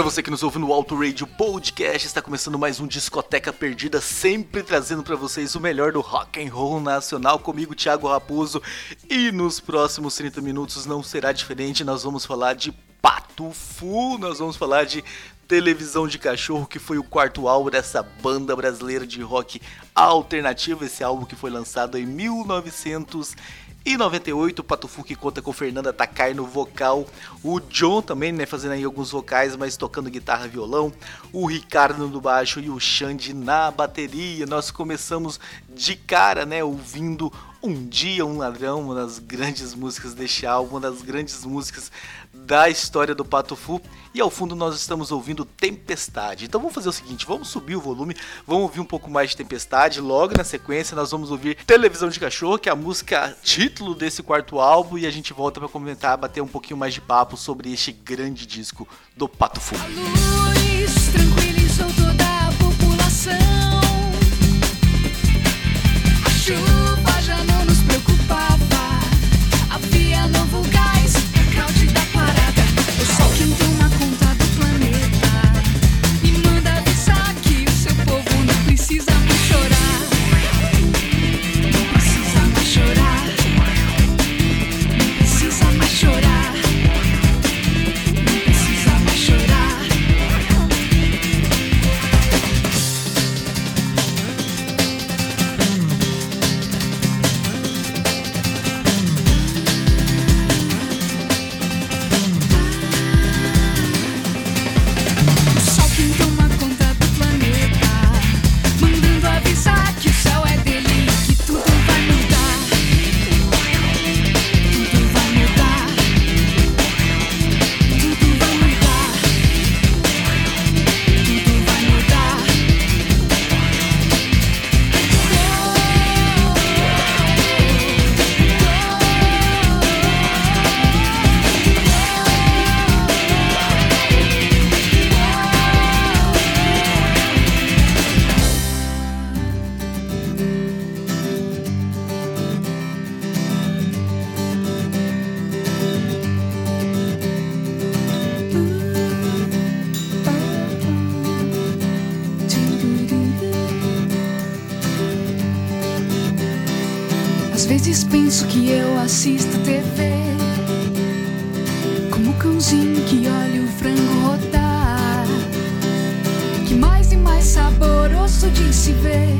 Pra você que nos ouve no Auto Radio Podcast, está começando mais um Discoteca Perdida, sempre trazendo pra vocês o melhor do rock and roll nacional comigo, Thiago Raposo. E nos próximos 30 minutos não será diferente, nós vamos falar de Pato Fu, nós vamos falar de Televisão de Cachorro, que foi o quarto álbum dessa banda brasileira de rock alternativo, esse álbum que foi lançado em 1900 e 98, o Patufu que conta com Fernanda Takai no vocal, o John também, né, fazendo aí alguns vocais, mas tocando guitarra e violão, o Ricardo no baixo e o Xande na bateria. Nós começamos de cara, né, ouvindo Um Dia Um Ladrão, uma das grandes músicas deste álbum, uma das grandes músicas da história do Patufu. E ao fundo nós estamos ouvindo Tempestade. Então vamos fazer o seguinte, vamos subir o volume, vamos ouvir um pouco mais de Tempestade. Logo na sequência nós vamos ouvir Televisão de Cachorro, que é a música título desse quarto álbum. E a gente volta para comentar, bater um pouquinho mais de papo sobre este grande disco do Patufu. A luz tranquilizou toda a população. A chuva Havia novo gás vezes penso que eu assisto TV Como o cãozinho que olha o frango rodar Que mais e mais saboroso de se ver.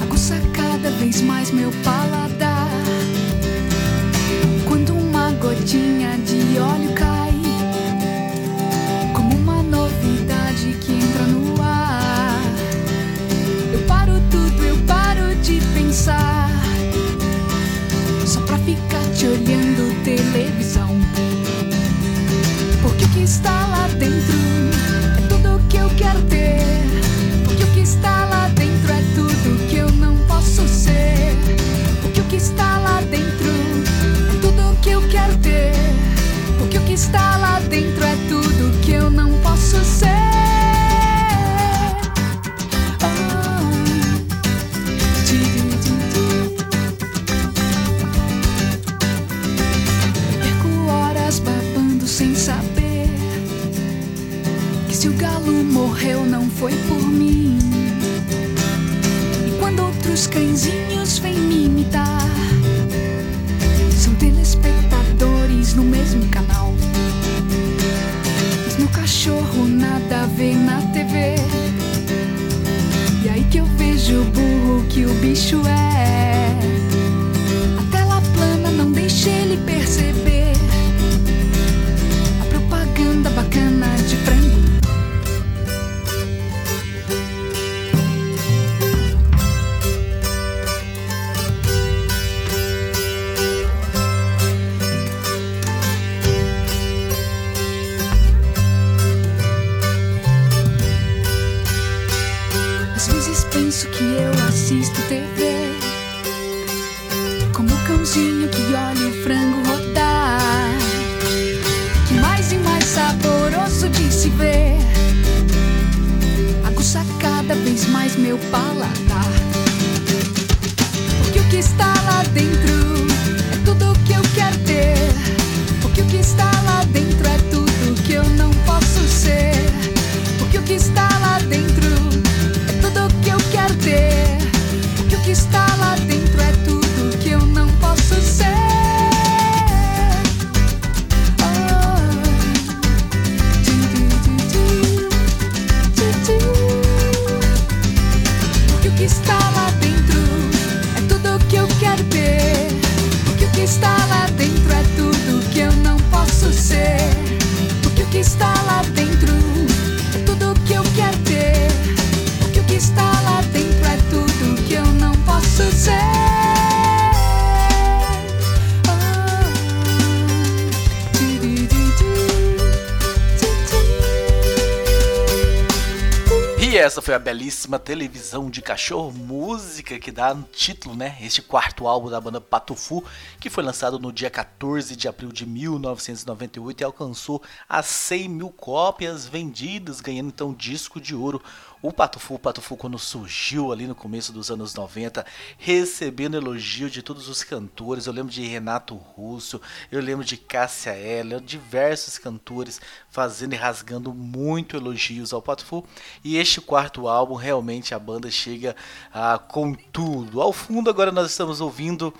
Aguça cada vez mais meu paladar. Quando uma gotinha de óleo televisão. Porque o que está lá dentro é tudo o que eu quero ter. Porque o que está lá dentro é tudo que eu não posso ser. Porque o que está lá dentro é tudo o que eu quero ter. Porque o que está lá dentro é assisto TV essa foi a belíssima televisão de cachorro, música que dá título, né? Este quarto álbum da banda Patufu, que foi lançado no dia 14 de abril de 1998 e alcançou as 100 mil cópias vendidas, ganhando então disco de ouro. O Patufu, o Patufu quando surgiu ali no começo dos anos 90, recebendo elogio de todos os cantores. Eu lembro de Renato Russo, eu lembro de Cássia Eller, diversos cantores fazendo e rasgando muito elogios ao Patufu. E este quarto álbum, realmente a banda chega ah, com tudo. Ao fundo agora nós estamos ouvindo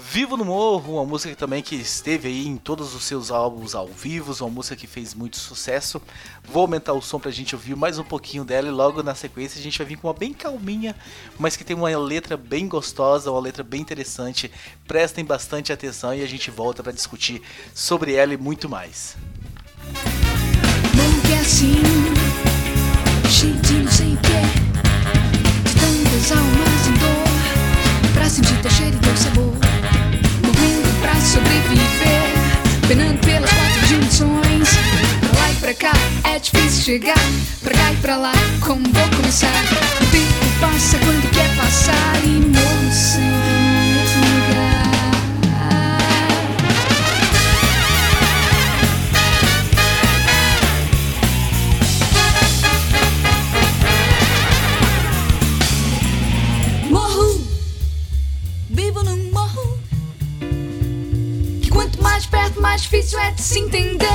Vivo no Morro, uma música também que esteve aí em todos os seus álbuns ao vivo, uma música que fez muito sucesso. Vou aumentar o som pra gente ouvir mais um pouquinho dela e logo na sequência a gente vai vir com uma bem calminha, mas que tem uma letra bem gostosa, uma letra bem interessante. Prestem bastante atenção e a gente volta para discutir sobre ela e muito mais. É assim, Pra sentir teu cheiro e teu sabor sobreviver. Penando pelas quatro dimensões Pra lá e pra cá é difícil chegar. Pra cá e pra lá, como vou começar? O tempo passa quando quer passar E morro sem difícil é de se entender.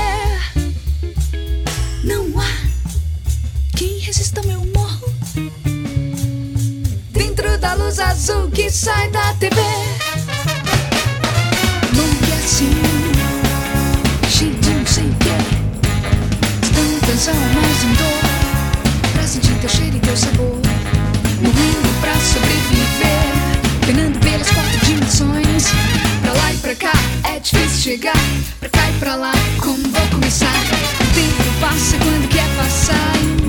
Não há quem resista meu morro. Dentro da luz azul que sai da TV. É assim, cheio de não sei o quê. Tanta tensão, cá é difícil chegar. Pra cá e pra lá, como vou começar? O tempo passa quando quer passar.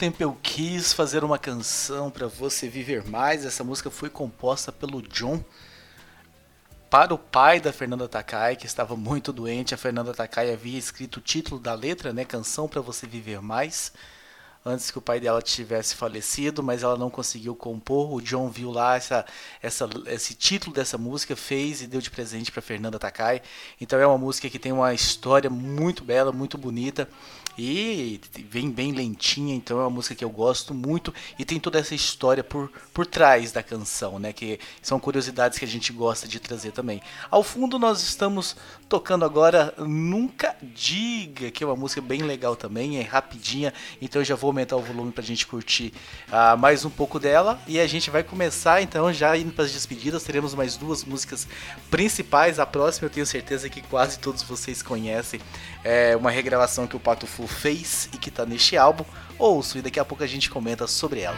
Tempo eu quis fazer uma canção para você viver mais. Essa música foi composta pelo John para o pai da Fernanda Takai, que estava muito doente. A Fernanda Takai havia escrito o título da letra, né, Canção para você viver mais antes que o pai dela tivesse falecido, mas ela não conseguiu compor. O John viu lá essa, essa, esse título dessa música, fez e deu de presente para Fernanda Takai. Então é uma música que tem uma história muito bela, muito bonita. E vem bem lentinha, então é uma música que eu gosto muito e tem toda essa história por, por trás da canção, né? Que são curiosidades que a gente gosta de trazer também. Ao fundo nós estamos tocando agora Nunca Diga, que é uma música bem legal também, é rapidinha, então eu já vou aumentar o volume pra gente curtir uh, mais um pouco dela e a gente vai começar então já indo para as despedidas, teremos mais duas músicas principais. A próxima eu tenho certeza que quase todos vocês conhecem, é uma regravação que o Pato Fu fez e que tá neste álbum. Ouço e daqui a pouco a gente comenta sobre ela.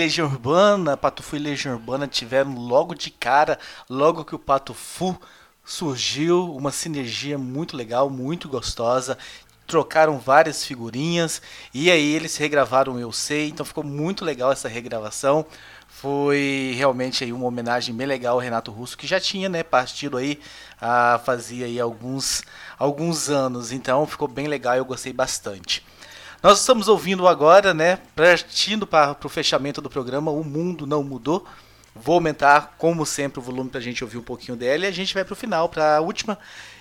Legião Urbana, Pato Fu e Legião Urbana tiveram logo de cara, logo que o Pato Fu surgiu, uma sinergia muito legal, muito gostosa. Trocaram várias figurinhas e aí eles regravaram Eu Sei, então ficou muito legal essa regravação. Foi realmente aí uma homenagem bem legal ao Renato Russo, que já tinha né, partido aí, ah, fazia aí alguns, alguns anos, então ficou bem legal, eu gostei bastante. Nós estamos ouvindo agora, né, partindo para o fechamento do programa, O Mundo Não Mudou. Vou aumentar, como sempre, o volume para a gente ouvir um pouquinho dela e a gente vai para o final, para a última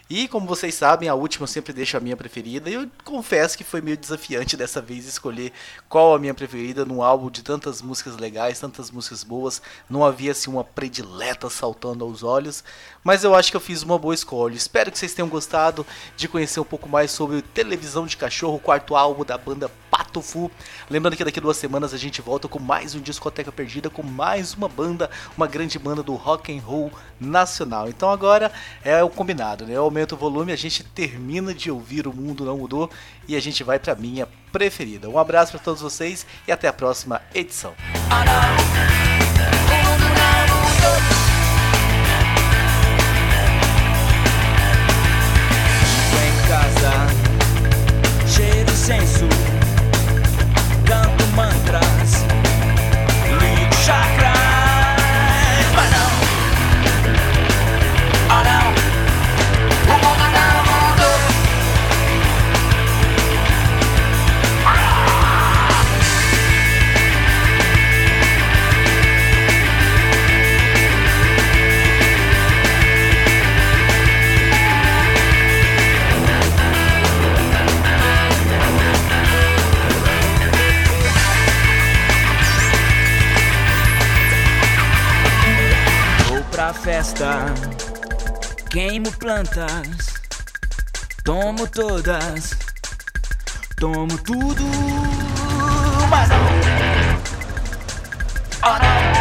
e como vocês sabem, a última eu sempre deixo a minha preferida. E eu confesso que foi meio desafiante dessa vez escolher qual a minha preferida num álbum de tantas músicas legais, tantas músicas boas. Não havia assim uma predileta saltando aos olhos, mas eu acho que eu fiz uma boa escolha. Espero que vocês tenham gostado de conhecer um pouco mais sobre Televisão de Cachorro, o quarto álbum da banda Pato Fu. Lembrando que daqui duas semanas a gente volta com mais um discoteca perdida, com mais uma banda, uma grande banda do rock and roll nacional. Então agora é o combinado, né? O aumenta o volume, a gente termina de ouvir O Mundo Não Mudou e a gente vai para minha preferida. Um abraço para todos vocês e até a próxima edição. Queimo plantas, tomo todas, tomo tudo, mas não. Oh,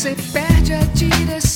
você perde a direção.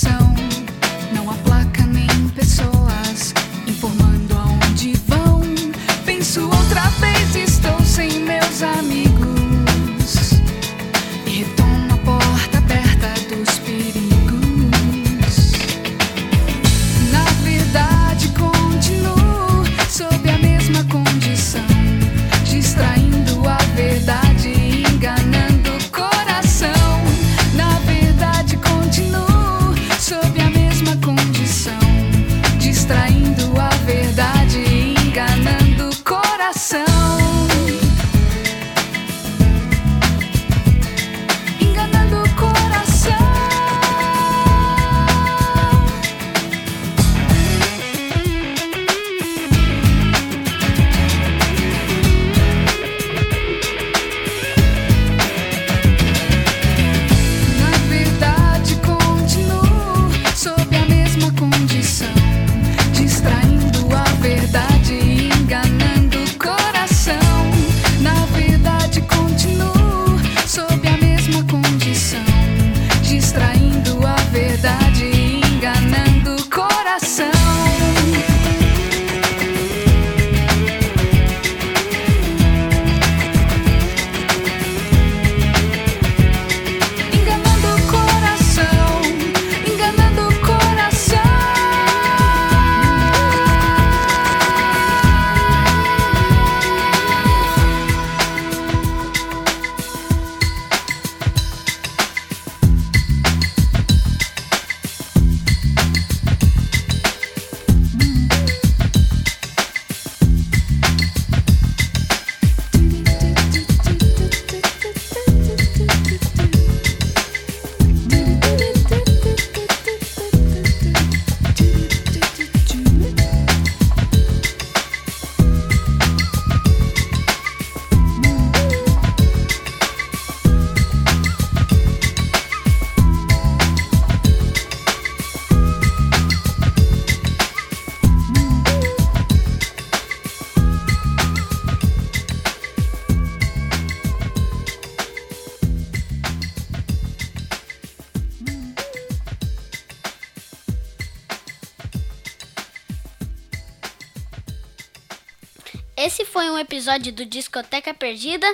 Episódio do Discoteca Perdida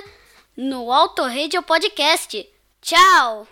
no Auto Radio Podcast. Tchau!